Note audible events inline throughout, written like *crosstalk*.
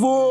Povo!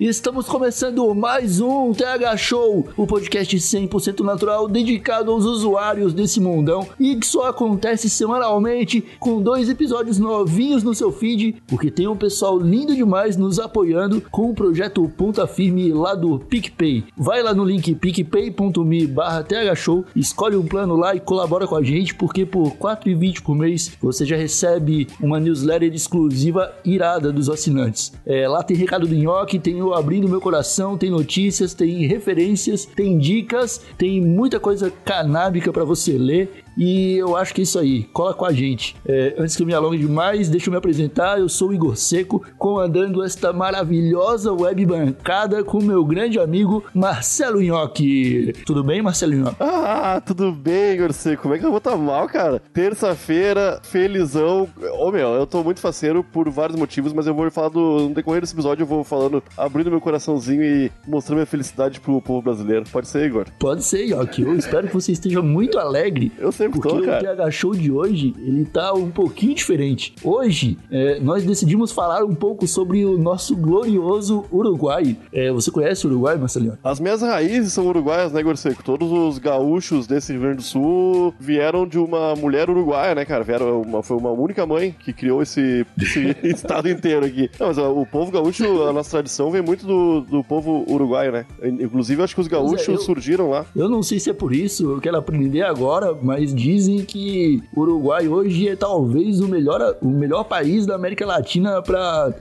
Estamos começando mais um TH Show, o podcast 100% natural dedicado aos usuários desse mundão e que só acontece semanalmente com dois episódios novinhos no seu feed, porque tem um pessoal lindo demais nos apoiando com o projeto Ponta Firme lá do PicPay. Vai lá no link picpay.me barra thshow, escolhe um plano lá e colabora com a gente, porque por R$ 4,20 por mês você já recebe uma newsletter exclusiva irada dos assinantes. É, lá tem recado do Nhoque, tem o Abrindo Meu Coração, tem notícias, tem referências, tem dicas, tem muita coisa canábica para você ler. E eu acho que é isso aí. Cola com a gente. É, antes que eu me alongue demais, deixa eu me apresentar. Eu sou o Igor Seco, comandando esta maravilhosa web bancada com meu grande amigo Marcelo Nhoque. Tudo bem, Marcelo Nhoque? Ah, tudo bem, Igor Seco. Como é que eu vou estar mal, cara? Terça-feira, felizão. Ô, meu, eu tô muito faceiro por vários motivos, mas eu vou falar do. No decorrer desse episódio, eu vou falando, abrindo meu coraçãozinho e mostrando minha felicidade pro povo brasileiro. Pode ser, Igor? Pode ser, Nhoque. Eu espero que você esteja muito alegre. Eu sempre Porque tô, o cara. TH Show de hoje, ele tá um pouquinho diferente. Hoje, é, nós decidimos falar um pouco sobre o nosso glorioso Uruguai. É, você conhece o Uruguai, Marcelinho? As minhas raízes são uruguaias, né, Igor Seco? Todos os gaúchos desse Rio Grande do Sul vieram de uma mulher uruguaia, né, cara? Vieram uma, foi uma única mãe que criou esse, esse *laughs* estado inteiro aqui. Não, mas o povo gaúcho, a nossa tradição vem muito do, do povo uruguaio, né? Inclusive, acho que os gaúchos eu- surgiram lá. Eu não sei se é por isso, eu quero aprender agora, mas dizem que o Uruguai hoje é talvez o melhor, o melhor país da América Latina para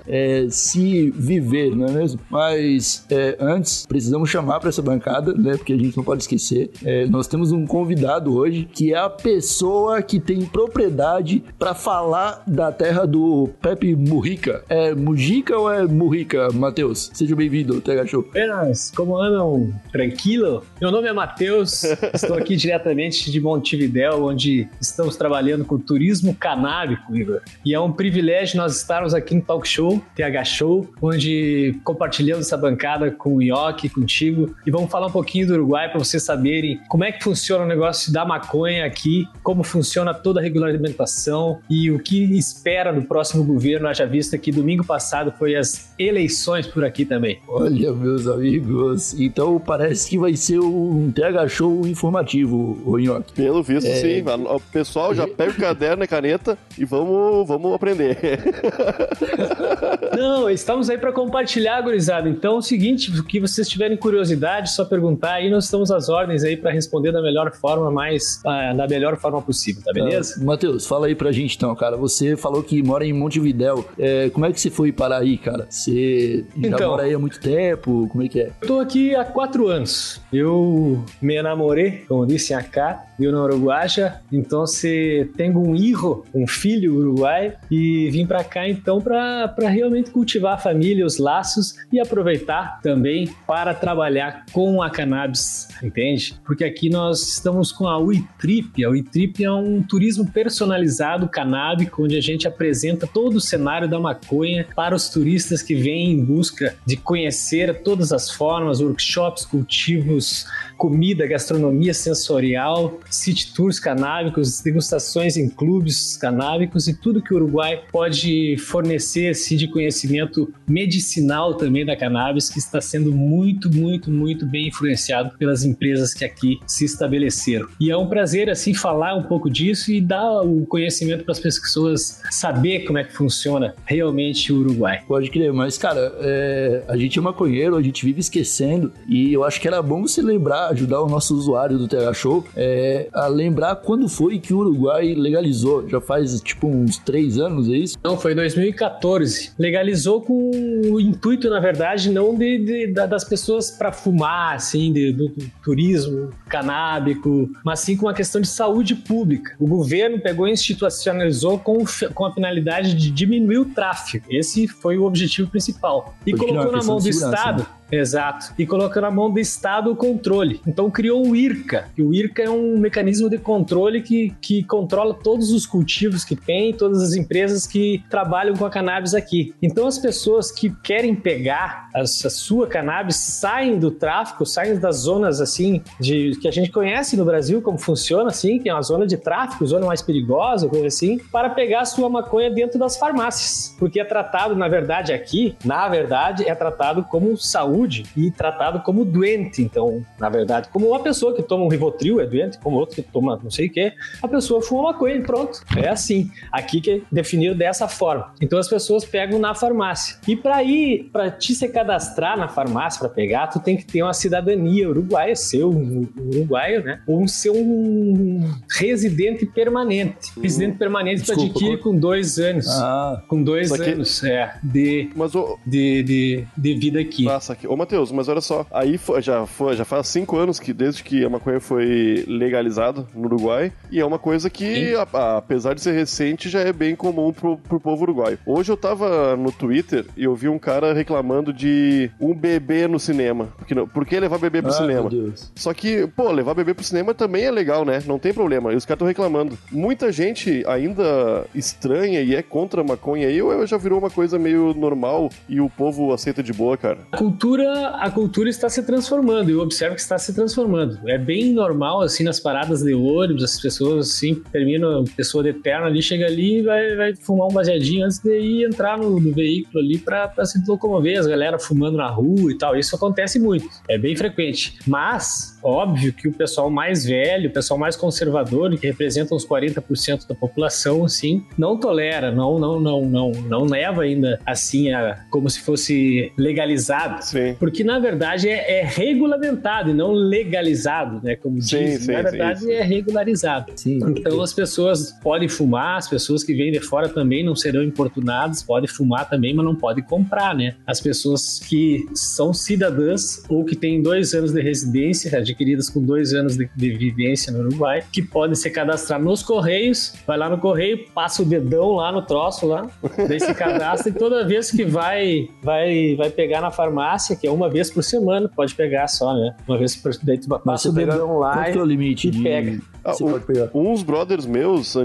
se viver, não é mesmo? Mas é, antes, precisamos chamar para essa bancada, né? Porque a gente não pode esquecer. é, nós temos um convidado hoje que é a pessoa que tem propriedade para falar da terra do Pepe Mujica. É Mujica ou é Murrica, Matheus? Seja bem-vindo, TH Show. Buenas, como andam? Tranquilo? Meu nome é Matheus, estou aqui diretamente de Montevidéu, onde estamos trabalhando com turismo canábico, Igor. E é um privilégio nós estarmos aqui no Talk Show, TH Show, onde compartilhamos essa bancada com o Ioki, contigo, e vamos falar um pouquinho do Uruguai para vocês saberem como é que funciona o negócio da maconha aqui, como funciona toda a regulamentação e o que espera do próximo governo, haja vista que domingo passado foi as eleições por aqui também. Olha, meus amigos, então parece que vai ser um TH Show informativo, o Nhoque. Pelo visto, sim. O pessoal já *laughs* pega o caderno e caneta e vamos, vamos aprender. *laughs* Não, estamos aí para compartilhar, gurizada. Então é o seguinte, o que vocês tiverem curiosidade, só perguntar aí, nós estamos às ordens aí para responder da melhor forma, mais ah, da melhor forma possível, tá beleza? Ah, Matheus, fala aí pra gente então, cara. Você falou que mora em Montevidéu. É, como é que você foi parar aí, cara? Você já Então. mora aí há muito tempo? Como é que é? Eu tô aqui há quatro anos. Eu me namorei, como disse acá, eu na Uruguaia. Então, se tenho um hijo, um filho uruguai, e vim pra cá então pra realmente cultivar a família, os laços e aproveitar também para trabalhar com a cannabis, entende? Porque aqui nós estamos com a Uitrip. A Uitrip é um turismo personalizado canábico, onde a gente apresenta todo o cenário da maconha para os turistas que vêm em busca de conhecer todas as formas, workshops, cultivos, comida, gastronomia sensorial, city tours canábicos, degustações em clubes canábicos e tudo que o Uruguai pode fornecer assim, de conhecimento medicinal também da cannabis, que está sendo muito, muito, muito bem influenciado pelas empresas que aqui se estabeleceram. E é um prazer assim falar um pouco disso e dar o conhecimento para as pessoas saber como é que funciona realmente o Uruguai. Pode crer, mas, cara, é, a gente é maconheiro, a gente vive esquecendo, e eu acho que era bom você lembrar, ajudar o nosso usuário do TH Show é, a lembrar quando foi que o Uruguai legalizou. Já faz tipo uns três anos, é isso? Não, foi em 2014. Legalizou com o intuito, na verdade, não de, de- da- das pessoas para fumar, assim, de- do, do turismo canábico, mas sim com uma questão de saúde pública. O governo pegou e institucionalizou com, com a finalidade de diminuir o tráfico. Esse foi o objetivo principal. E Porque colocou na mão do Estado. né? Exato. E colocou na mão do Estado o controle. Então criou o IRCA. E o IRCA é um mecanismo de controle que, que controla todos os cultivos que tem, todas as empresas que trabalham com a cannabis aqui. Então as pessoas que querem pegar as- a, sua cannabis saem do tráfico, saem das zonas assim de que a gente conhece no Brasil como funciona assim, que é uma zona de tráfico, zona mais perigosa, coisa assim, para pegar a sua maconha dentro das farmácias, porque é tratado na verdade aqui, na verdade é tratado como saúde e tratado como doente. Então, na verdade, como uma pessoa que toma um Rivotril é doente, como outro que toma não sei o que, a pessoa fuma maconha e pronto. É assim. Aqui que é definido dessa forma. Então as pessoas pegam na farmácia. E para ir, para te se cadastrar na farmácia para pegar, tu tem que ter uma cidadania uruguaia, ser um uruguaio, né? Ou ser um residente permanente. Residente permanente tu adquire com dois anos. Ah, Com dois anos, é, de, Mas, ô, de, de, de vida aqui. Nossa, aqui. Ô, Matheus, mas olha só. Aí foi- já, foi, já faz cinco anos que desde que a maconha foi legalizada no Uruguai. E é uma coisa que, a- a- apesar de ser recente, já é bem comum pro, pro povo uruguaio. Hoje eu tava no Twitter e eu vi um cara reclamando de um bebê no cinema. Porque, não- por que levar bebê pro ah, cinema? meu Deus. Só que, pô, levar bebê pro cinema também é legal, né? Não tem problema. E os caras estão reclamando. Muita gente ainda estranha e é contra a maconha aí, ou já virou uma coisa meio normal e o povo aceita de boa, cara? A cultura, a cultura está se transformando, eu observo que está se transformando. É bem normal, assim, nas paradas de ônibus, as pessoas, assim, terminam, pessoa de terno ali, chega ali e vai, vai fumar um baseadinho antes de ir entrar no, no veículo ali para se locomover, as galera fumando na rua e tal. Isso acontece muito, é bem frequente. Mas, óbvio que o pessoal mais velho, o pessoal mais conservador, que representa uns 40% da população, assim, não tolera, não, não, não, não, não leva ainda assim a, como se fosse legalizado. Sim. Porque, na verdade, é, é regulamentado e não legalizado, né? Como Sim, dizem. sim, na sim, verdade, sim. é regularizado. Sim. Então, as pessoas podem fumar, as pessoas que vêm de fora também não serão importunadas, podem fumar também, mas não podem comprar, né? As pessoas que são cidadãs ou que têm dois anos de residência, adquiridas com dois anos de, de vivência no Uruguai, que podem se cadastrar nos Correios, vai lá no Correio, passa o dedão lá no troço lá, daí se cadastra e toda vez que vai, vai, vai pegar na farmácia, que é uma vez por semana, pode pegar só, né? Uma vez por daí tu Mas passa você o pega- dedão lá é o limite e de... pega. Ah, Você o- pode pegar. Uns brothers meus, ah,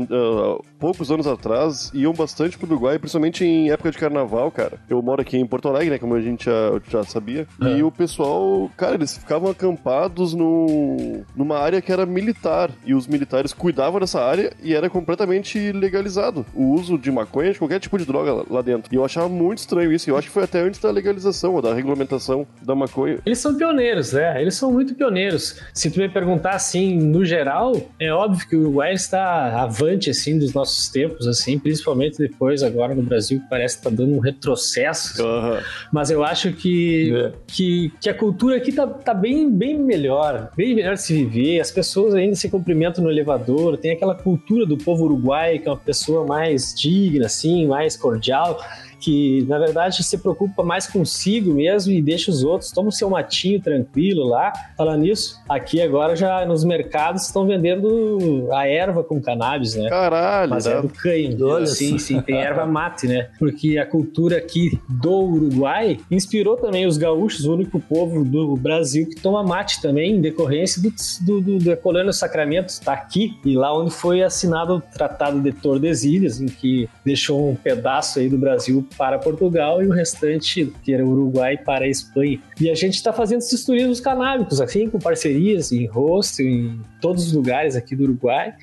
poucos anos atrás, iam bastante pro Uruguai, principalmente em época de carnaval, cara. Eu moro aqui em Porto Alegre, né, como a gente já, já sabia. E o pessoal, cara, eles ficavam acampados no, numa área que era militar. E os militares cuidavam dessa área e era completamente legalizado o uso de maconha, de qualquer tipo de droga lá, lá dentro. E eu achava muito estranho isso. E eu acho que foi até antes da legalização, ou da regulamentação da maconha. Eles são pioneiros, né? Eles são muito pioneiros. Se tu me perguntar assim, no geral, é óbvio que o Uruguai está avante assim dos nossos tempos, assim, principalmente depois agora no Brasil que parece que tá dando um retrocesso. Aham. Mas eu acho que, É. que, que a cultura aqui tá, tá bem, bem melhor, bem melhor de se viver. As pessoas ainda se cumprimentam no elevador, tem aquela cultura do povo uruguaio, que é uma pessoa mais digna, assim, mais cordial. Que na verdade se preocupa mais consigo mesmo e deixa os outros, toma o seu matinho tranquilo lá. Falando nisso, aqui agora já nos mercados estão vendendo a erva com cannabis, né? Caralho, Mas é né? do canho. Sim, sim, tem erva mate, né? Porque a cultura aqui do Uruguai inspirou também os gaúchos, o único povo do Brasil que toma mate também, em decorrência do, do, do, da colônia Sacramento, está aqui, e lá onde foi assinado o Tratado de Tordesilhas, em que deixou um pedaço aí do Brasil para Portugal e o restante, que era Uruguai, para a Espanha. E a gente está fazendo esses turismos canábicos, assim, com parcerias em hostel, em todos os lugares aqui do Uruguai,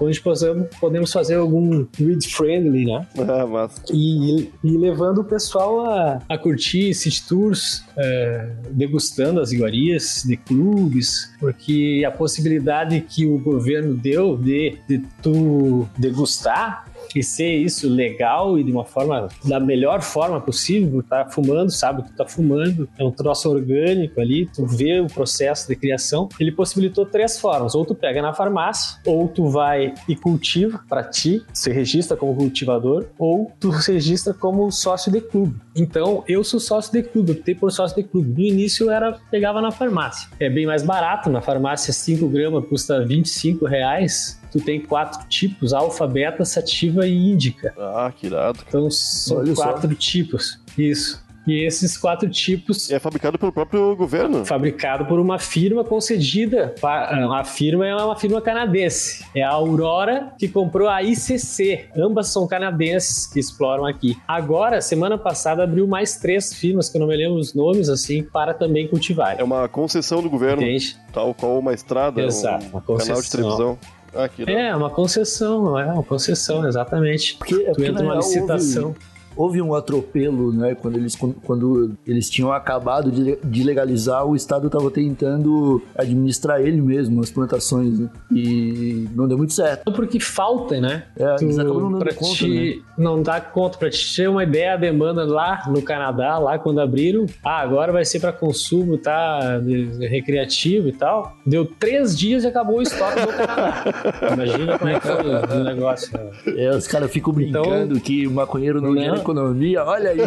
onde possamos, podemos fazer algum weed friendly, né? Ah, mas E, e levando o pessoal a, a curtir city tours, é, degustando as iguarias de clubes, porque a possibilidade que o governo deu de, de tu degustar e ser isso legal e de uma forma, da melhor forma possível, tá fumando, sabe que tá fumando, é um troço orgânico ali, tu vê o processo de criação, ele possibilitou três formas, ou tu pega na farmácia, ou tu vai e cultiva para ti, se registra como cultivador, ou tu se registra como sócio de clube. Então, eu sou sócio de clube, optei por sócio de clube. No início era, pegava na farmácia. É bem mais barato, na farmácia 5 gramas custa 25 reais, tu tem quatro tipos: alfa, beta, sativa e índica. Ah, que irado. Então são Olha só. quatro tipos. Isso. E esses quatro tipos é fabricado pelo próprio governo. fabricado por uma firma concedida. A firma é uma firma canadense. É a Aurora que comprou a ICC. Ambas são canadenses que exploram aqui. Agora, semana passada, abriu mais três firmas, que eu não me lembro os nomes, assim, para também cultivar. É uma concessão do governo, Entende? tal qual uma estrada, Exato, um uma canal de televisão. Que irado. É, uma concessão, é uma concessão, exatamente. Porque, é Tu porque, entra numa real, licitação. Houve, houve um atropelo, né? Quando eles, quando eles tinham acabado de, de legalizar, o Estado estava tentando administrar ele mesmo, as plantações, né? E não deu muito certo. Porque falta, né? É, eles acabam não dando pra conta, te, né? Não dá conta. Pra te ter uma ideia, a demanda lá no Canadá, lá quando abriram, ah, agora vai ser para consumo, tá? recreativo e tal. Deu três dias e acabou o estoque do Canadá. *laughs* Imagina como é que foi o *laughs* negócio. né? É, os caras ficam Então- brincando que o maconheiro não, Não. Economia. Olha aí.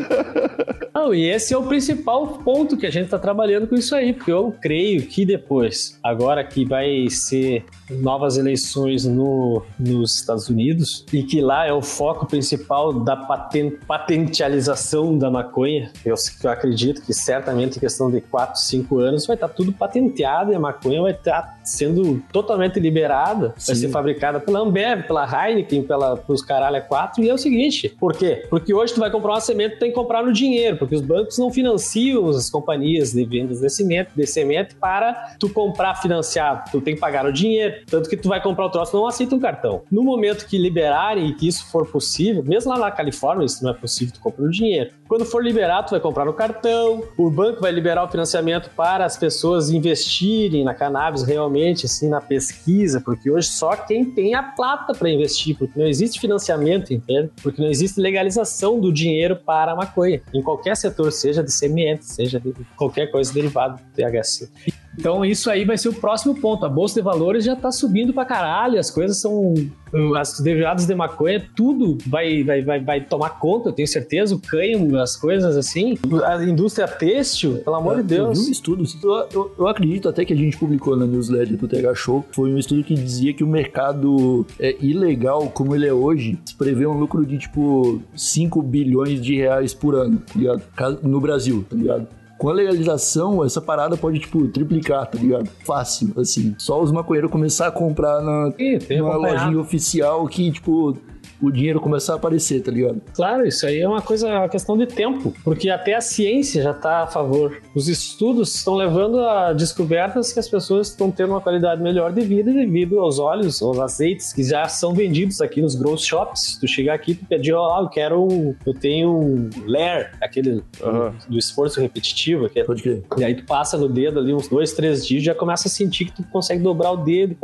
*laughs* Não, e esse é o principal ponto que a gente está trabalhando com isso aí, porque eu creio que depois, agora que vai ser novas eleições no, nos Estados Unidos, e que lá é o foco principal da paten, patentialização da maconha, eu, eu acredito que certamente em questão de 4, 5 anos vai estar tudo patenteado e a maconha vai estar sendo totalmente liberada, vai Sim. ser fabricada pela Ambev, pela Heineken, pela, pelos caralho 4, e é o seguinte, por quê? Porque hoje tu vai comprar uma semente, tu tem que comprar no dinheiro, porque os bancos não financiam as companhias de vendas de semente, de semente para tu comprar financiado, tu tem que pagar o dinheiro, tanto que tu vai comprar o troço, não aceita um cartão. No momento que liberarem e que isso for possível, mesmo lá na Califórnia isso não é possível, tu compra no dinheiro. Quando for liberado, tu vai comprar no cartão, o banco vai liberar o financiamento para as pessoas investirem na cannabis realmente, assim, na pesquisa, porque hoje só quem tem a plata para investir, porque não existe financiamento, entende? Porque não existe legalização do dinheiro para a maconha, em qualquer setor, seja de semente, seja de qualquer coisa derivada do THC. Então isso aí vai ser o próximo ponto. A bolsa de valores já tá subindo pra caralho, as coisas são as derivados de maconha, tudo vai, vai, vai, vai tomar conta, eu tenho certeza, o cânhamo, as coisas assim. A indústria têxtil, pelo amor de Eu vi um Deus. estudo, eu, eu- acredito até que a gente publicou na newsletter do TH Show, foi um estudo que dizia que o mercado é ilegal como ele é hoje, se prevê um lucro de tipo 5 bilhões de reais por ano, tá ligado? No Brasil, tá ligado? Com a legalização, essa parada pode, tipo, triplicar, tá ligado? Fácil, assim. Só os maconheiros começar a comprar na, Ih, numa lojinha oficial que, tipo, o dinheiro começar a aparecer, tá ligado? Claro, isso aí é uma coisa, uma questão de tempo, porque até a ciência já está a favor. Os estudos estão levando a descobertas que as pessoas estão tendo uma qualidade melhor de vida devido aos óleos, aos azeites que já são vendidos aqui nos grow shops. Tu chegar aqui, tu pedir, ó, eu quero um, eu tenho um Lair, aquele Aham. do esforço repetitivo, aquele Pode crer. e aí tu passa no dedo ali uns dois, três dias, já começa a sentir que tu consegue dobrar o dedo.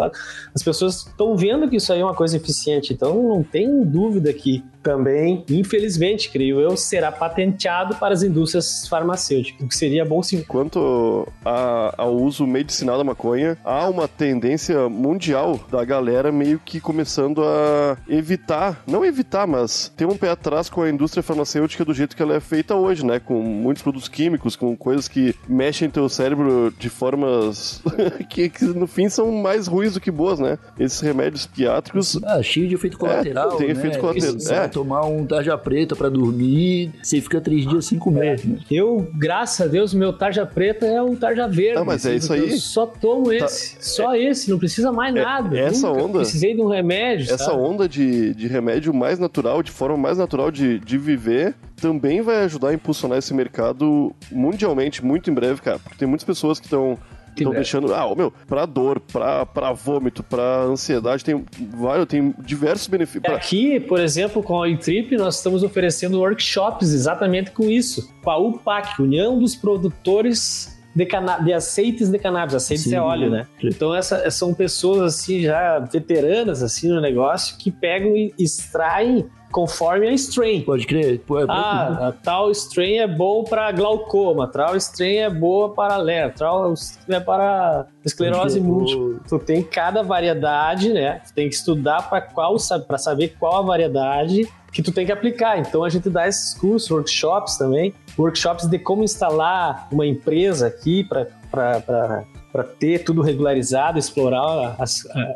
As pessoas estão vendo que isso aí é uma coisa eficiente, então não tem dúvida que também, infelizmente, creio eu, será patenteado para as indústrias farmacêuticas, o que seria bom sim. Quanto a- ao uso medicinal da maconha, há uma tendência mundial da galera meio que começando a evitar, não evitar, mas ter um pé atrás com a indústria farmacêutica do jeito que ela é feita hoje, né? Com muitos produtos químicos, com coisas que mexem teu cérebro de formas *laughs* que, que no fim são mais ruins do que boas, né? Esses remédios psiquiátricos Ah, cheio de efeito colateral. tem né? efeito colateral, é. Tomar um tarja preta pra dormir, você fica três dias sem comer. né? Eu, graças a Deus, meu tarja preta é o tarja verde. Ah, mas é assim, isso aí. Tá. Eu só tomo esse, só esse, não precisa mais É- nada. essa Nunca onda- Precisei de um remédio. Essa sabe? onda de, de remédio mais natural, de forma mais natural de, de viver, também vai ajudar a impulsionar esse mercado mundialmente, muito em breve, cara. Porque tem muitas pessoas que estão estão deixando. Ah, meu, pra dor, pra, pra vômito, pra ansiedade, tem vários, tem diversos benefícios. pra- Aqui, por exemplo, com a Trip, nós estamos oferecendo workshops exatamente com isso. Com a UPAC, União dos Produtores de, cana de aceites de cannabis. Aceites Sim. é óleo, né? Então essa, são pessoas assim já veteranas assim no negócio que pegam e extraem conforme a strain. Pode crer? Pô, é Ah, tal strain é bom para glaucoma, tal strain é boa para ler, tal strain é para esclerose múltipla. Tu tem cada variedade, né? Tu tem que estudar para qual para saber qual a variedade que tu tem que aplicar. Então a gente dá esses cursos, workshops também, workshops de como instalar uma empresa aqui para ter tudo regularizado, explorar as, a-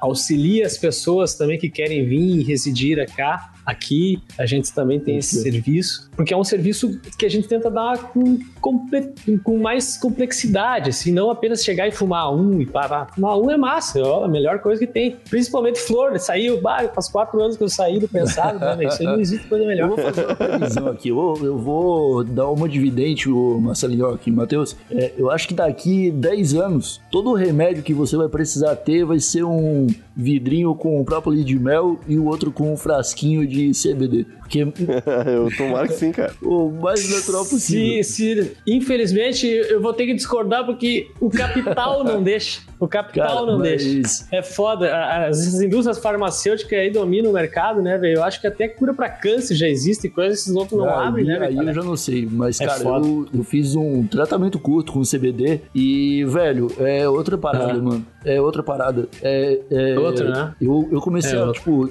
auxilia as pessoas também que querem vir e residir cá. Aqui a gente também tem esse serviço, porque é um serviço que a gente tenta dar com, com mais complexidade, assim, não apenas chegar e fumar um e parar. Fumar um é massa, é a melhor coisa que tem. Principalmente flor, saiu, faz quatro anos que eu saí do pensado, *laughs* né? isso aí não existe coisa Eu melhor. vou fazer uma aqui. Eu, eu vou dar uma de vidente, o Marcelinho aqui, Matheus. É, eu acho que daqui 10 anos, todo o remédio que você vai precisar ter vai ser um vidrinho com própolis de mel e o outro com um frasquinho de CBD. Porque *laughs* eu tomara que sim, cara. o mais natural possível. Se, se, infelizmente, eu vou ter que discordar porque o capital não deixa. O capital Cara, não mas- deixa. É foda. As indústrias farmacêuticas aí dominam o mercado, né, velho? Eu acho que até cura pra câncer já existe, e coisas que esses outros não Aí- abrem, né, Aí velho? eu já não sei, mas, É cara, eu, eu fiz um tratamento curto com CBD e, velho, é outra parada, Ah. mano. É outra parada. É, é- Outra, né? Eu, eu comecei É a, tipo,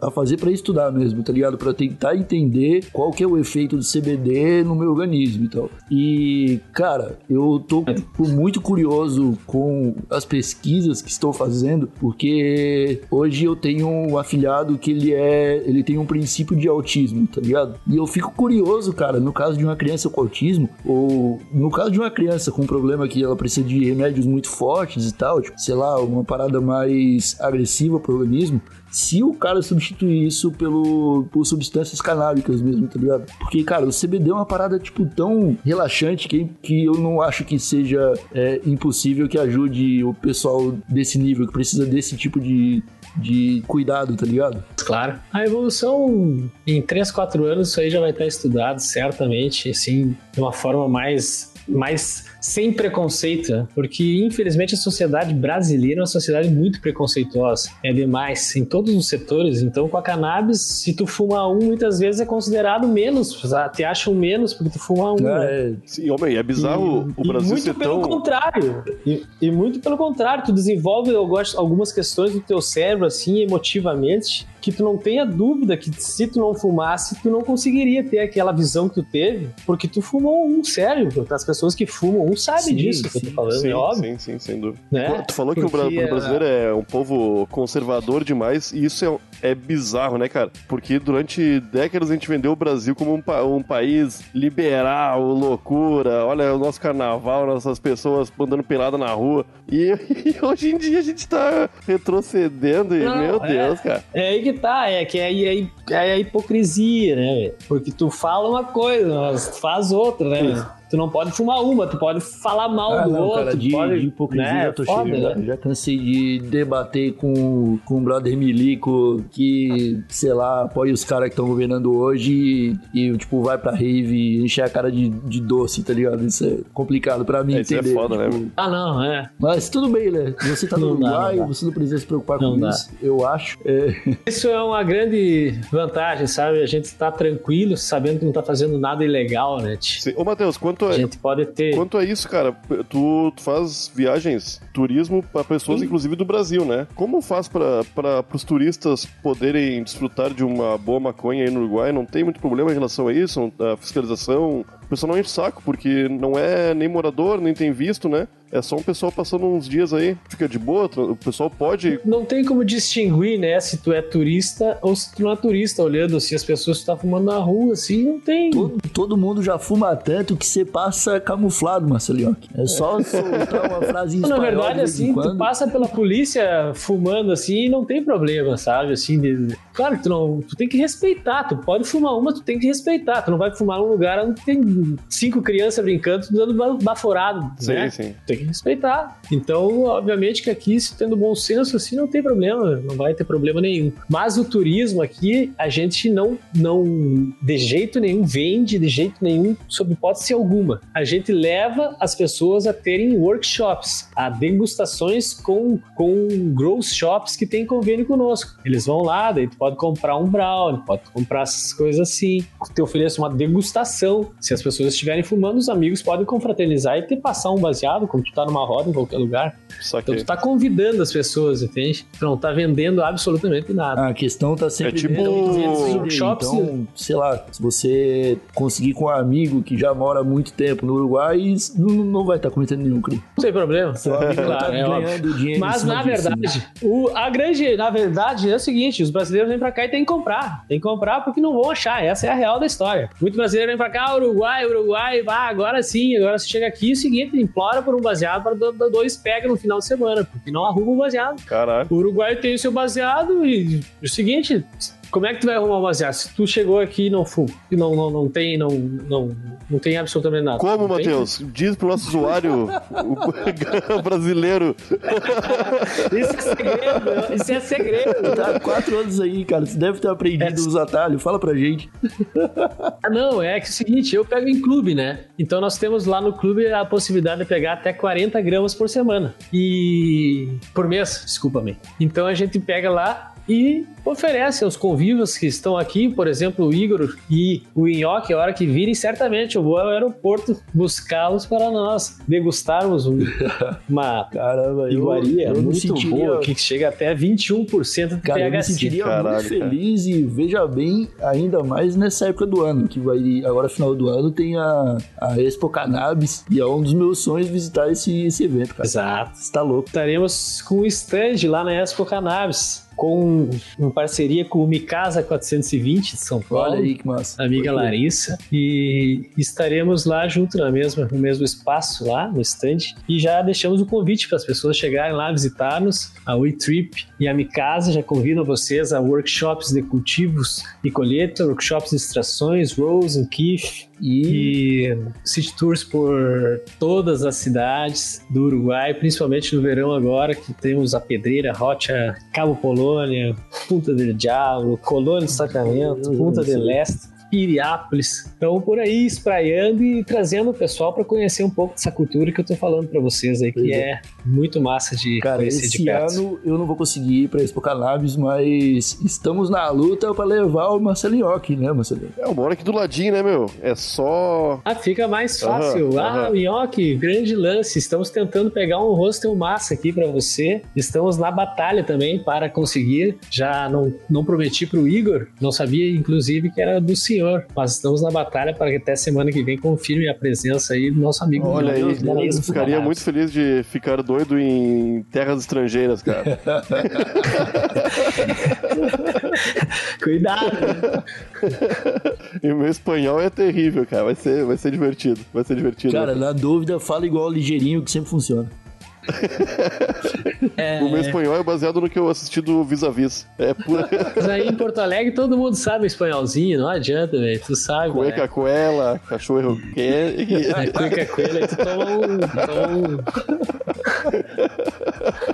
a, a fazer pra estudar mesmo, tá ligado? Pra tentar entender qual que é o efeito do CBD no meu organismo e tal. E, cara, eu tô tipo, muito curioso com as pesquisas que estou fazendo, porque hoje eu tenho um afilhado que ele é, ele tem um princípio de autismo, tá ligado? E eu fico curioso, cara, no caso de uma criança com autismo, ou no caso de uma criança com um problema que ela precisa de remédios muito fortes e tal, tipo, sei lá, uma parada mais agressiva pro organismo, se o cara substituir isso pelo, por substâncias canábicas mesmo, tá ligado? Porque, cara, o CBD é uma parada, tipo, tão relaxante que, que eu não acho que seja é, impossível que ajude o pessoal desse nível, que precisa desse tipo de, de cuidado, tá ligado? Claro. A evolução, em 3, 4 anos, isso aí já vai estar estudado, certamente, assim, de uma forma mais, mais sem preconceito, né? porque infelizmente a sociedade brasileira é uma sociedade muito preconceituosa, é demais, em todos os setores. Então, com a cannabis, se tu fuma um, muitas vezes é considerado menos, te acham menos porque tu fuma um. né? É, Sim, homem, é bizarro E- o Brasil e muito ser pelo tão. contrário. E, e muito pelo contrário, tu desenvolve algumas questões do teu cérebro, assim, emotivamente, que tu não tenha dúvida que se tu não fumasse, tu não conseguiria ter aquela visão que tu teve, porque tu fumou um, sério. As pessoas que fumam um sabem Sim, disso que eu sim, tô falando, Sim, é óbvio. sim, sim, sem dúvida. Né? Tu falou que o, Porque, o brasileiro é um povo conservador demais e isso é, é bizarro, né, cara? Porque durante décadas a gente vendeu o Brasil como um, pa- um país liberal, loucura. Olha o nosso carnaval, nossas pessoas andando pelada na rua. E, *laughs* e hoje em dia a gente tá retrocedendo e, Não, meu é. Deus, cara. É aí que tá, é que aí é, é a hipocrisia, né? Porque tu fala uma coisa, mas tu faz outra, né? Tu não pode fumar uma, tu pode falar mal Ah, do não, outro. cara, de, pode, de hipocrisia né? eu tô Foda, cheio. né? Já, já cansei de debater com, com o brother Milico que, sei lá, apoia os caras que estão governando hoje e, e, tipo, vai pra rave e encher a cara de, de doce, tá ligado? Isso é complicado pra mim É, isso é entender. foda, né, tipo, Ah, não, é. Mas tudo bem, né? Você tá no dá, Uruguai, dá. você não precisa se preocupar Não com dá. isso, eu acho. É, *laughs* Isso é uma grande vantagem, sabe? A gente tá tranquilo, sabendo que não tá fazendo nada ilegal, né? Sim. Ô, Matheus, quanto A é, gente pode ter. Quanto a isso, cara, tu, tu faz viagens, turismo para pessoas, Sim. inclusive do Brasil, né? Como faz para os turistas poderem desfrutar de uma boa maconha aí no Uruguai? Não tem muito problema em relação a isso? A fiscalização? O pessoal não enche saco, porque não é nem morador, nem tem visto, né? É só um pessoal passando uns dias aí, fica de boa, o pessoal pode. Não tem como distinguir, né, se tu é turista ou se tu não é turista, olhando assim as pessoas que tá fumando na rua, assim, não tem. todo, todo mundo já fuma tanto que você passa camuflado, Marcelinho. É só soltar uma frase em Na verdade, assim, tu passa pela polícia fumando assim e não tem problema, sabe? Assim, de- claro que tu não. Tu tem que respeitar, tu pode fumar uma, tu tem que respeitar. Tu não vai fumar num lugar onde tem cinco crianças brincando, dando ba- baforado, Sim, né? sim. Tem que respeitar. Então, obviamente que aqui, se tendo bom senso, assim, não tem problema, não vai ter problema nenhum. Mas o turismo aqui, a gente não, não de jeito nenhum vende, de jeito nenhum, sob hipótese alguma. A gente leva as pessoas a terem workshops, a degustações com, com grow shops que tem convênio conosco. Eles vão lá, daí tu pode comprar um brownie, pode comprar essas coisas assim. Te ofereço uma degustação. Se as pessoas estiverem fumando, os amigos podem confraternizar e te passar um baseado, como tu tá numa roda em qualquer lugar. Só Então que. tu tá convidando as pessoas, entende? Tu não tá vendendo absolutamente nada. A questão tá sempre É tipo- dentro workshops- Então, sei lá, se você conseguir com um amigo que já mora há muito tempo no Uruguai, não, não vai estar cometendo nenhum crime. Não tem problema. Seu amigo Claro, tá é ganhando dinheiro Mas na verdade, o, a grande, na verdade, é o seguinte: os brasileiros vêm pra cá e tem que comprar. Tem que comprar porque não vão achar. Essa é a real da história. Muito brasileiro vem pra cá, Uruguai, Uruguai, vá, agora sim, agora você chega aqui, é o seguinte, implora por um baseado para do- do- dois pega no final de semana, porque não arruma um baseado. Caralho. O Uruguai tem o seu baseado e o seguinte. Como é que tu vai arrumar um baseado? Se tu chegou aqui e não fuma, e não, não, não tem, não, não, não tem absolutamente nada. Como? Matheus? Diz pro nosso usuário o *laughs* brasileiro. Isso é segredo, isso é segredo. Tá há quatro anos aí, cara. Você deve ter aprendido os atalhos. Fala pra gente. *laughs* Ah, não, é que é o seguinte, eu pego em clube, né? Então nós temos lá no clube a possibilidade de pegar até 40 gramas por semana. E. por mês, desculpa-me. Então a gente pega lá e oferece aos convívios que estão aqui, por exemplo, o Igor e o Inhoque, a hora que virem, certamente eu vou ao aeroporto buscá-los para nós degustarmos um- *laughs* uma Caramba, eu, iguaria eu me muito sentiria, boa, que chega até 21% de Cara, eu me THC. sentiria Caralho, muito feliz e veja bem, ainda mais nessa época do ano, que vai agora final do ano tem a, a Expo Cannabis e é um dos meus sonhos visitar esse, esse evento, cara. Exato. Você tá louco. estaremos com um stand lá na Expo Cannabis, com em parceria com o Micasa 420 de São Paulo. Olha aí que massa. Amiga. Larissa, e estaremos lá junto na mesma, no mesmo espaço lá, no stand, e já deixamos o convite para as pessoas chegarem lá visitar-nos, a WeTrip e a Micasa já convidam vocês a workshops de cultivos e colheita, workshops de extrações, Rose and Keef, E city tours por todas as cidades do Uruguai, principalmente no verão agora, que temos a Pedreira, Rocha, Cabo Polônia, Punta del Diablo, Colônia de Sacramento, Punta del Este. Piriápolis. Então, por aí, espraiando e trazendo o pessoal para conhecer um pouco dessa cultura que eu tô falando para vocês aí, que Pois é muito massa de Cara, conhecer de esse perto. ano eu não vou conseguir ir pra Expo Cannabis, mas estamos na luta pra levar o Marcelinho aqui, né, Marcelinho? É, eu moro aqui do ladinho, né, meu? É só. Ah, fica mais fácil. Ah, aham. Minhoque, grande lance. Estamos tentando pegar um hostel massa aqui pra você. Estamos na batalha também para conseguir. Já não, não prometi pro Igor, não sabia, inclusive, que era do senhor. Mas estamos na batalha para que até semana que vem confirme a presença aí do nosso amigo. Olha aí, eu ficaria muito feliz de ficar doido em terras estrangeiras, cara. *laughs* Cuidado. né? *laughs* e o meu espanhol é terrível, cara. Vai ser, vai ser divertido. Vai ser divertido. Cara, na dúvida, fala igual ligeirinho que sempre funciona. *laughs* É, O meu espanhol é baseado no que eu assisti do Vis-a-Vis. É pura mas aí em Porto Alegre todo mundo sabe espanholzinho, não adianta, velho. Tu sabe. né? cueca coela, cachorro quente. É, cueca coelho, aí tu toma um. Toma um...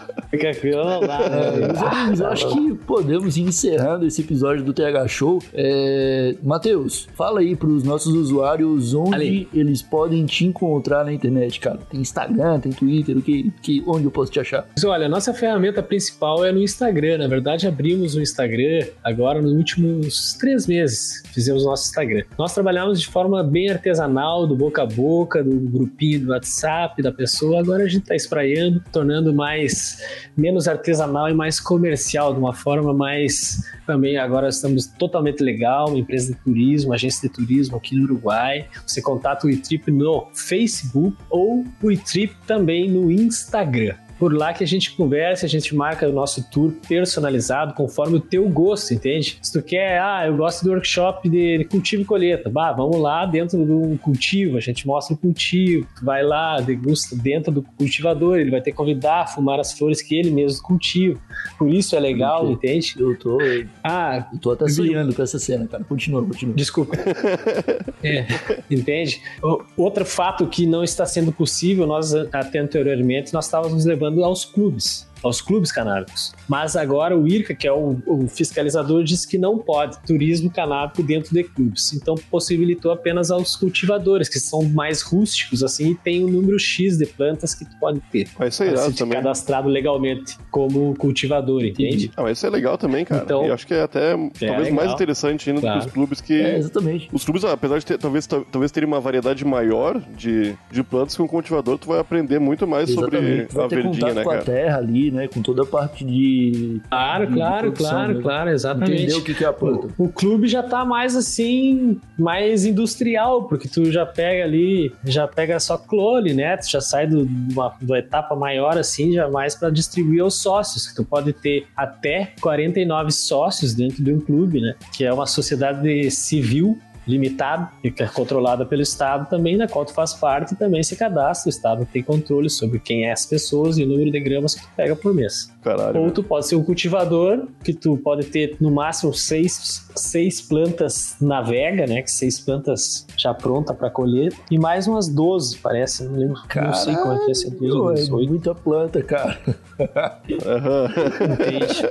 *laughs* coelho não dá, né? Meus amigos, eu acho que podemos ir encerrando esse episódio do TH Show. É... Matheus, fala aí pros nossos usuários onde Ali. eles podem te encontrar na internet, cara. Tem Instagram, tem Twitter, o que, que, onde eu posso te achar? Mas olha, a nossa ferramenta principal é no Instagram. Na verdade, abrimos o Instagram agora nos últimos três meses. Fizemos nosso Instagram. Nós trabalhamos de forma bem artesanal, do boca a boca, do grupinho do WhatsApp da pessoa. Agora a gente está espraiando, tornando mais menos artesanal e mais comercial, de uma forma mais também. Agora estamos totalmente legal, uma empresa de turismo, agência de turismo aqui no Uruguai. Você contata o iTrip no Facebook ou o iTrip também no Instagram. Por lá que a gente conversa, a gente marca o nosso tour personalizado conforme o teu gosto, entende? Se tu quer, ah, eu gosto do workshop de cultivo e colheita, bah, vamos lá dentro do cultivo, a gente mostra o cultivo, tu vai lá, degusta dentro do cultivador, ele vai ter que convidar a fumar as flores que ele mesmo cultiva. Por isso é legal, entende? Eu tô, Ah, eu tô até sonhando com essa cena, cara. Continua, continua. Desculpa. *laughs* É, entende? O- Outro fato que não está sendo possível, nós até anteriormente, nós estávamos nos levando aos clubes, aos clubes canábicos. Mas agora o IRCA, que é o, o fiscalizador, disse que não pode turismo canábico dentro de clubes. Então possibilitou apenas aos cultivadores, que são mais rústicos, assim, e tem um número X de plantas que tu pode ter. Mas isso é irado ser também. cadastrado legalmente como cultivador, entende? Ah, mas isso é legal também, cara. Então- e acho que é até talvez legal. mais interessante ainda do Claro. que os clubes que. É, exatamente. Os clubes, apesar de ter, talvez, ta- talvez terem uma variedade maior de, de plantas com cultivador, tu vai aprender muito mais sobre Exatamente. Vai a verdinha, né, com a cara? terra ali, né? Com toda a parte de. Claro, de- claro, produção, claro, né? claro, exatamente. Entender o que, que é a planta. O clube já tá mais assim, mais industrial, porque tu já pega ali, já pega só clone, né? Tu já sai do, de uma, de uma etapa maior assim, já mais para distribuir aos sócios, que tu pode ter até 49 sócios dentro de um clube, né? Que é uma sociedade civil limitada, e que é controlada pelo Estado também, na qual tu faz parte e também se cadastra. O Estado tem controle sobre quem é as pessoas e o número de gramas que tu pega por mês. Caralho. Ou tu pode ser um cultivador, que tu pode ter no máximo seis, seis plantas na vega, né? Que seis plantas já pronta para colher. E mais umas 12, parece. Não lembro. não sei como é que é esse Pô, é 18. muita planta, cara. Entende?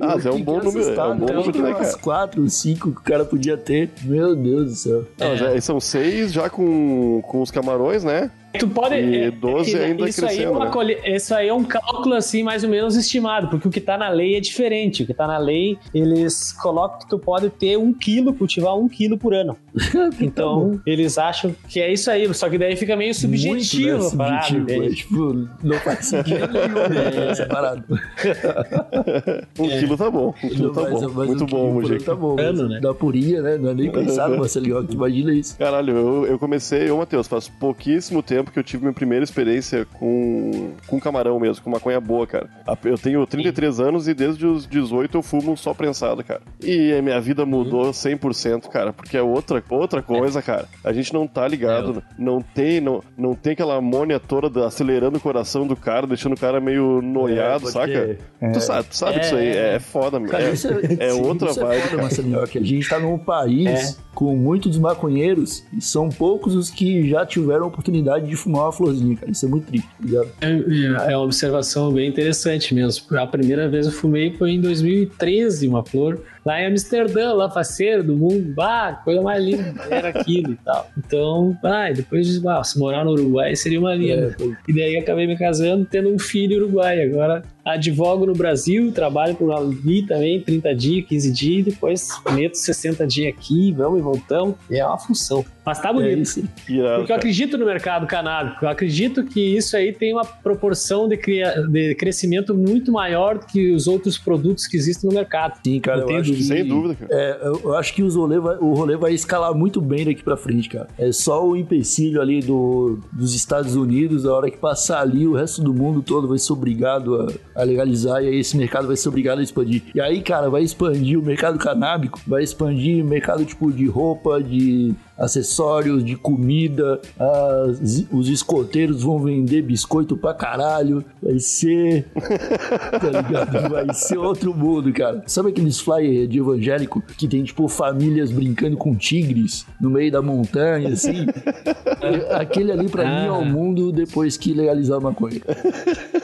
Ah, é um bom número, é um bom número, né, umas quatro, cinco que o cara podia ter. Meu Deus do céu. Não, mas é- são seis já com, com os camarões, né? Tu pode. E é- é 12 que ainda isso aí, é uma né? colhe- isso aí é um cálculo assim mais ou menos estimado, porque o que tá na lei é diferente. O que tá na lei, eles colocam que tu pode ter um quilo, cultivar um quilo por ano. *laughs* Então, eles acham que é isso aí, só que daí fica meio subjetivo Muito, né, parada, subjetivo, é, tipo, não faz sentido *laughs* nenhum né, essa parada. *laughs* Um quilo tá bom. Um quilo tá Mas- bom. mas Muito o bom. Tá bom, Ano, né? Da purinha, né? Não é nem pensado, Marcelinho. que Imagina isso. Caralho, eu, eu comecei, ô Matheus, faz pouquíssimo tempo que eu tive minha primeira experiência com, com camarão mesmo, com maconha boa, cara. Eu tenho 33 anos e desde os 18 eu fumo só prensado, cara. E a minha vida mudou 100%, cara, porque é outra, outra coisa, cara. A gente não tá ligado, não tem não, não tem aquela amônia toda da- acelerando o coração do cara, deixando o cara meio noiado, pode saca? Tu sabe, tu sabe É, disso aí, é. é, foda, meu. Cara, É, isso é sim, outra isso vibe, É foda. Marcelinho, que a gente tá num país É. com muitos maconheiros e são poucos os que já tiveram a oportunidade de fumar uma florzinha, cara. Isso é muito triste, tá ligado? É é uma observação bem interessante mesmo. A primeira vez eu fumei foi em 2013, uma flor, lá em Amsterdã, lá faceiro do mundo. Ah, coisa mais linda era aquilo e tal. Então, ah, e depois de ah, se morar no Uruguai seria uma linda. É, E daí acabei me casando, tendo um filho uruguai. Agora advogo no Brasil, trabalho por ali também, 30 dias, 15 dias, depois meto 60 dias aqui, vamos e voltamos. E é uma função. Mas tá é bonito. Irado, Porque eu acredito no mercado canábico. Eu acredito que isso aí tem uma proporção de, cria- de crescimento muito maior do que os outros produtos que existem no mercado. Sim, cara, eu tenho acho que... Sem dúvida, cara. É, eu, acho que os rolê vai- o rolê vai escalar muito bem daqui pra frente, cara. É só o empecilho ali do, dos Estados Unidos, a hora que passar ali, o resto do mundo todo vai ser obrigado a, a legalizar e aí esse mercado vai ser obrigado a expandir. E aí, cara, vai expandir o mercado canábico, vai expandir o mercado tipo de roupa, de acessórios, de comida, as- os escoteiros vão vender biscoito pra caralho, vai ser *laughs* tá ligado? Vai ser outro mundo, cara. Sabe aqueles flyers de evangélico que tem, tipo, famílias brincando com tigres no meio da montanha, assim? *laughs* Aquele ali, pra mim, é o mundo depois que legalizar a maconha.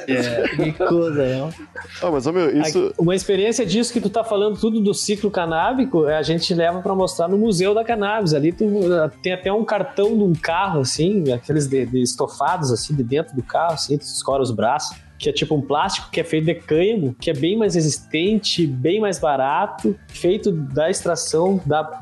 É, que coisa, né? Ah, mas, meu, isso... Uma experiência disso que tu tá falando tudo do ciclo canábico, é, a gente leva pra mostrar no Museu da Cannabis. Ali tu tem até um cartão de um carro, assim, aqueles de, de estofados, assim, de dentro do carro, assim, tu escora os braços. Que é tipo um plástico que é feito de cânhamo, que é bem mais resistente, bem mais barato, feito da extração da,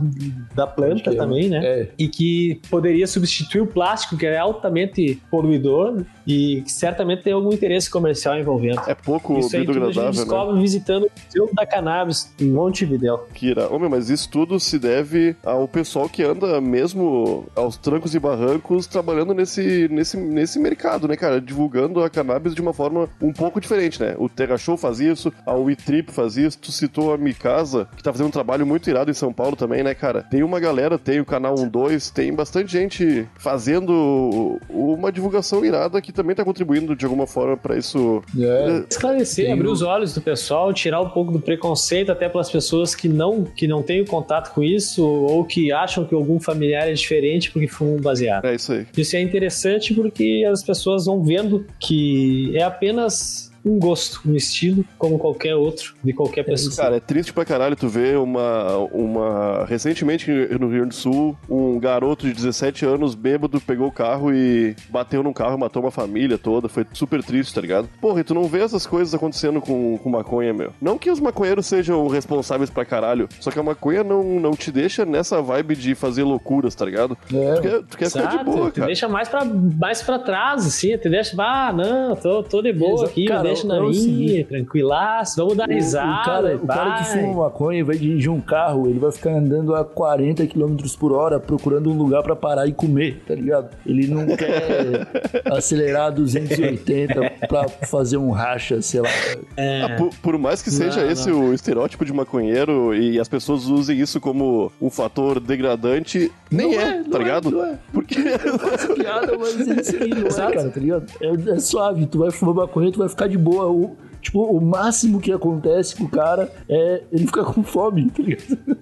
da planta é. também, né? É. e que poderia substituir o plástico, que é altamente poluidor, e que certamente tem algum interesse comercial envolvendo. É pouco Isso aí tudo a gente né? descobre visitando o Museu da Cannabis em Montevidéu. Kira, homem, mas isso tudo se deve ao pessoal que anda mesmo aos trancos e barrancos trabalhando nesse, nesse, nesse mercado, né, cara? Divulgando a cannabis de uma forma um pouco diferente, né? O Terra Show faz isso, a WeTrip faz isso, tu citou a Mikasa, que tá fazendo um trabalho muito irado em São Paulo também, né, cara? Tem uma galera, tem o canal 12, tem bastante gente fazendo uma divulgação irada que também tá contribuindo de alguma forma pra isso. É. Esclarecer, Tem abrir os olhos do pessoal, tirar um pouco do preconceito até pelas pessoas que não, que não têm contato com isso ou que acham que algum familiar é diferente porque fumam baseado. É isso aí. Isso é interessante porque as pessoas vão vendo que é apenas um gosto, um estilo, como qualquer outro, de qualquer pessoa. Cara, é triste pra caralho tu ver uma. uma recentemente no Rio Grande do Sul, um garoto de 17 anos bêbado pegou o carro e bateu num carro e matou uma família toda. Foi super triste, tá ligado? Porra, e tu não vê essas coisas acontecendo com, com maconha, meu. Não que os maconheiros sejam responsáveis pra caralho, só que a maconha não, não te deixa nessa vibe de fazer loucuras, tá ligado? Tu É. quer, tu quer ficar de Exato, boa, te cara. deixa mais pra, mais pra trás, assim, te deixa, ah, não, tô, tô de boa Exa- aqui, cara, deixa na é minha, tranquilaço, vamos dar O- risada, O cara, o cara que fuma maconha vai dirigir um carro, ele vai ficar andando a 40 km por hora procurando um lugar pra parar e comer, tá ligado? Ele não *laughs* quer acelerar a 280 pra fazer um racha, sei lá. Ah, por, por mais que seja Não, esse o estereótipo de maconheiro e as pessoas usem isso como um fator degradante, nem Não é, é, não tá é, ligado? não é. Porque. Essa piada, mas isso aí não é, cara, tá ligado? É, é suave, tu vai fumar maconha, tu vai ficar de boa. O, tipo, o máximo que acontece com o cara é ele ficar com fome, tá ligado?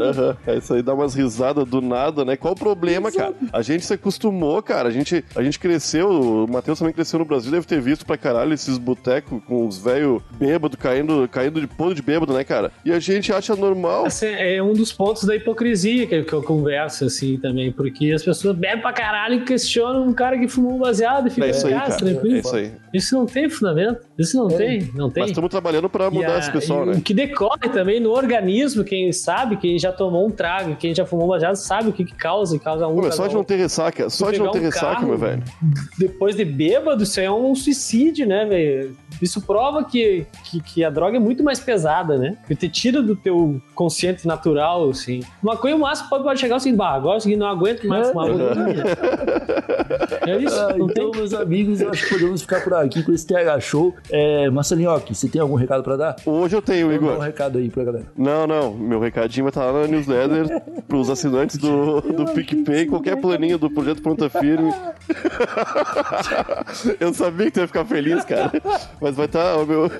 Aham, é isso aí, dá umas risadas do nada, né? Qual o problema, cara? A gente se acostumou, cara. A gente, a gente cresceu, o Matheus também cresceu no Brasil, deve ter visto pra caralho esses botecos com os velhos bêbados caindo, caindo de pano de bêbado, né, cara? E a gente acha normal. Esse é um dos pontos da hipocrisia que, que eu converso, assim, também, porque as pessoas bebem pra caralho e questionam um cara que fumou um baseado e fica É isso em aí, casa, cara. tranquilo. É isso aí. Isso não tem fundamento, isso não É. tem, não tem. Mas estamos trabalhando pra E mudar a- esse pessoal, e né? O que decorre também no organismo, quem sabe, quem já tomou um trago, quem já fumou baseado, sabe o que, que causa e causa um. Pô, mas só de não ter ressaca, só de não ter um ressaca, meu velho. Depois de bêbado, isso aí é um suicídio, né, velho? Isso prova que, que, que a droga é muito mais pesada, né? Que te tira do teu consciente natural, assim. Maconha, o máximo pode, pode chegar assim, bah, agora é seguinte, não aguento mais É. fumar maconha. É isso, Ah, não então, tem. meus amigos, eu acho que podemos ficar por aqui com esse TH Show. É, Marcelinhoque, você tem algum recado pra dar? Hoje eu tenho, Dá um Igor. recado aí pra galera. Não, não. Meu recadinho vai lá na newsletter pros assinantes do, do PicPay, qualquer planinho do Projeto Ponta Firme. *laughs* eu sabia que tu ia ficar feliz, cara. Mas vai estar, ó, meu.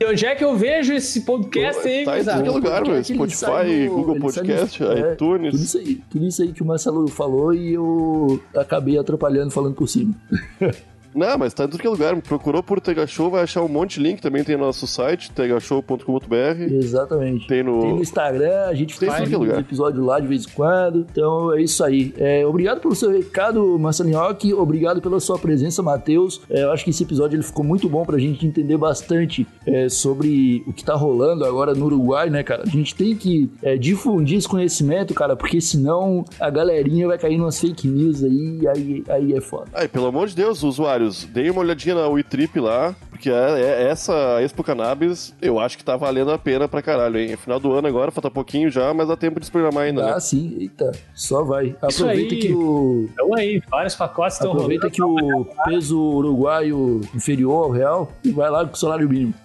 E onde é que eu vejo esse podcast aí, Tá em tudo é lugar, meu. Sai Spotify, no- Google sai no- Podcast, é, Tudo iTunes. isso, aí, tudo isso aí que o Marcelo falou e eu acabei atrapalhando falando por cima. *laughs* Não, mas tá em tudo que é lugar. Procurou por Tega Show, vai achar um monte de link. Também tem no nosso site, tegashow.com.br. Exatamente. Tem no- Tem no Instagram, a gente Tem faz um lugar. episódio lá de vez em quando. Então é isso aí. É, obrigado pelo seu recado, Marcelinhoque. Obrigado pela sua presença, Matheus. É, eu acho que esse episódio ele ficou muito bom pra gente entender bastante é, sobre o que tá rolando agora no Uruguai, né, cara? A gente tem que é, difundir esse conhecimento, cara, porque senão a galerinha vai cair numas fake news aí aí, aí é foda. Ai, pelo amor de Deus, usuários, deem uma olhadinha na WeTrip lá, porque é, é- essa Expo Cannabis eu acho que tá valendo a pena pra caralho, hein? Final do ano agora, falta pouquinho já, mas dá tempo de se programar ainda, né? Ah, sim, eita, só vai. Isso Aproveita aí. que o Então aí, vários pacotes estão rolando. Aproveita que o peso uruguaio inferior ao real e vai lá com o salário mínimo. *laughs*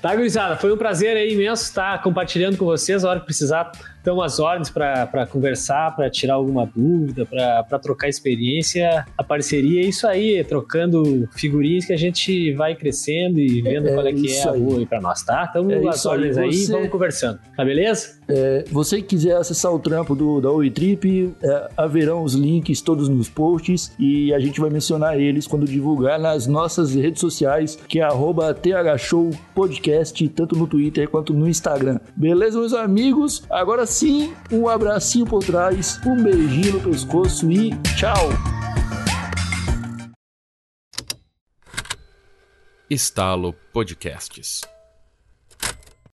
Tá, gurizada, foi um prazer aí imenso estar compartilhando com vocês. A hora que precisar, estamos às ordens para conversar, para tirar alguma dúvida, para trocar experiência. A parceria é isso aí, trocando figurinhas que a gente vai crescendo e vendo É qual é que é a boa aí para nós, tá? Estamos É aí, ordens aí, você- vamos conversando. Tá beleza? É, você que quiser acessar o trampo do, da Oi Trip, é, haverão os links todos nos posts e a gente vai mencionar eles quando divulgar nas nossas redes sociais, que é arroba THShow Podcast, tanto no Twitter quanto no Instagram. Beleza, meus amigos? Agora sim, um abracinho por trás, um beijinho no pescoço e tchau! Estalo Podcasts.